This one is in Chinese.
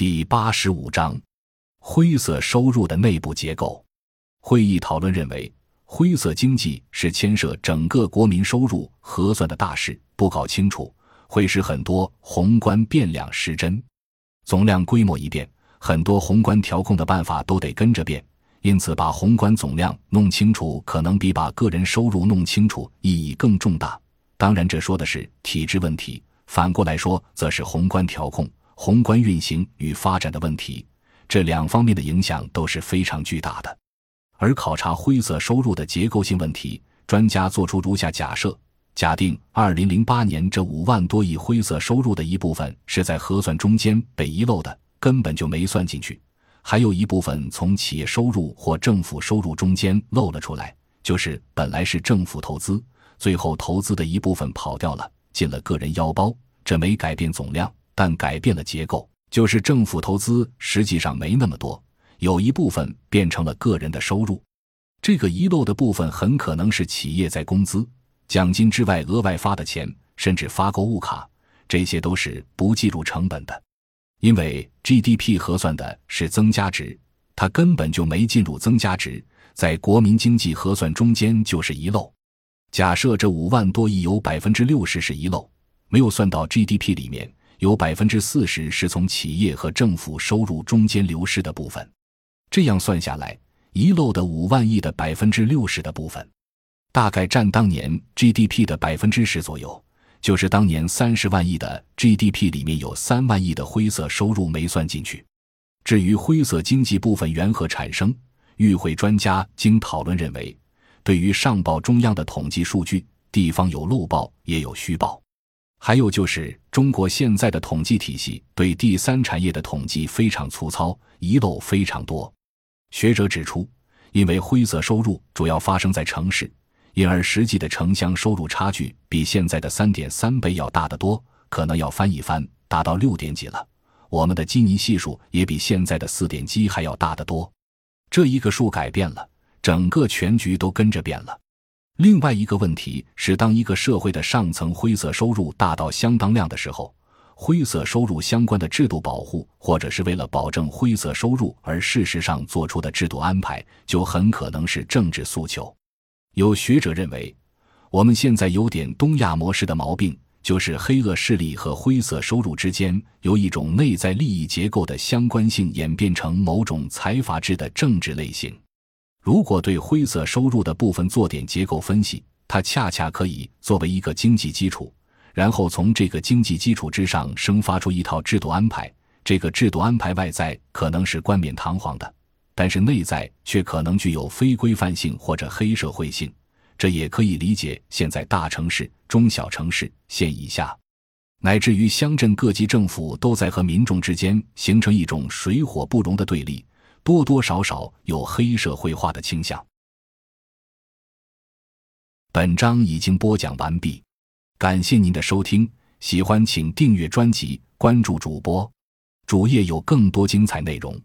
第八十五章：灰色收入的内部结构。会议讨论认为，灰色经济是牵涉整个国民收入核算的大事，不搞清楚会使很多宏观变量失真。总量规模一变，很多宏观调控的办法都得跟着变。因此，把宏观总量弄清楚，可能比把个人收入弄清楚意义更重大。当然，这说的是体制问题；反过来说，则是宏观调控。宏观运行与发展的问题，这两方面的影响都是非常巨大的。而考察灰色收入的结构性问题，专家做出如下假设：假定二零零八年这五万多亿灰色收入的一部分是在核算中间被遗漏的，根本就没算进去；还有一部分从企业收入或政府收入中间漏了出来，就是本来是政府投资，最后投资的一部分跑掉了，进了个人腰包，这没改变总量。但改变了结构，就是政府投资实际上没那么多，有一部分变成了个人的收入。这个遗漏的部分很可能是企业在工资、奖金之外额外发的钱，甚至发购物卡，这些都是不计入成本的。因为 GDP 核算的是增加值，它根本就没进入增加值，在国民经济核算中间就是遗漏。假设这五万多亿有百分之六十是遗漏，没有算到 GDP 里面。有百分之四十是从企业和政府收入中间流失的部分，这样算下来，遗漏的五万亿的百分之六十的部分，大概占当年 GDP 的百分之十左右。就是当年三十万亿的 GDP 里面有三万亿的灰色收入没算进去。至于灰色经济部分缘何产生，与会专家经讨论认为，对于上报中央的统计数据，地方有漏报也有虚报。还有就是中国现在的统计体系对第三产业的统计非常粗糙，遗漏非常多。学者指出，因为灰色收入主要发生在城市，因而实际的城乡收入差距比现在的三点三倍要大得多，可能要翻一番，达到六点几了。我们的基尼系数也比现在的四点几还要大得多。这一个数改变了，整个全局都跟着变了。另外一个问题是，当一个社会的上层灰色收入大到相当量的时候，灰色收入相关的制度保护，或者是为了保证灰色收入而事实上做出的制度安排，就很可能是政治诉求。有学者认为，我们现在有点东亚模式的毛病，就是黑恶势力和灰色收入之间由一种内在利益结构的相关性演变成某种财阀制的政治类型。如果对灰色收入的部分做点结构分析，它恰恰可以作为一个经济基础，然后从这个经济基础之上生发出一套制度安排。这个制度安排外在可能是冠冕堂皇的，但是内在却可能具有非规范性或者黑社会性。这也可以理解现在大城市、中小城市、县以下，乃至于乡镇各级政府都在和民众之间形成一种水火不容的对立。多多少少有黑社会化的倾向。本章已经播讲完毕，感谢您的收听，喜欢请订阅专辑，关注主播，主页有更多精彩内容。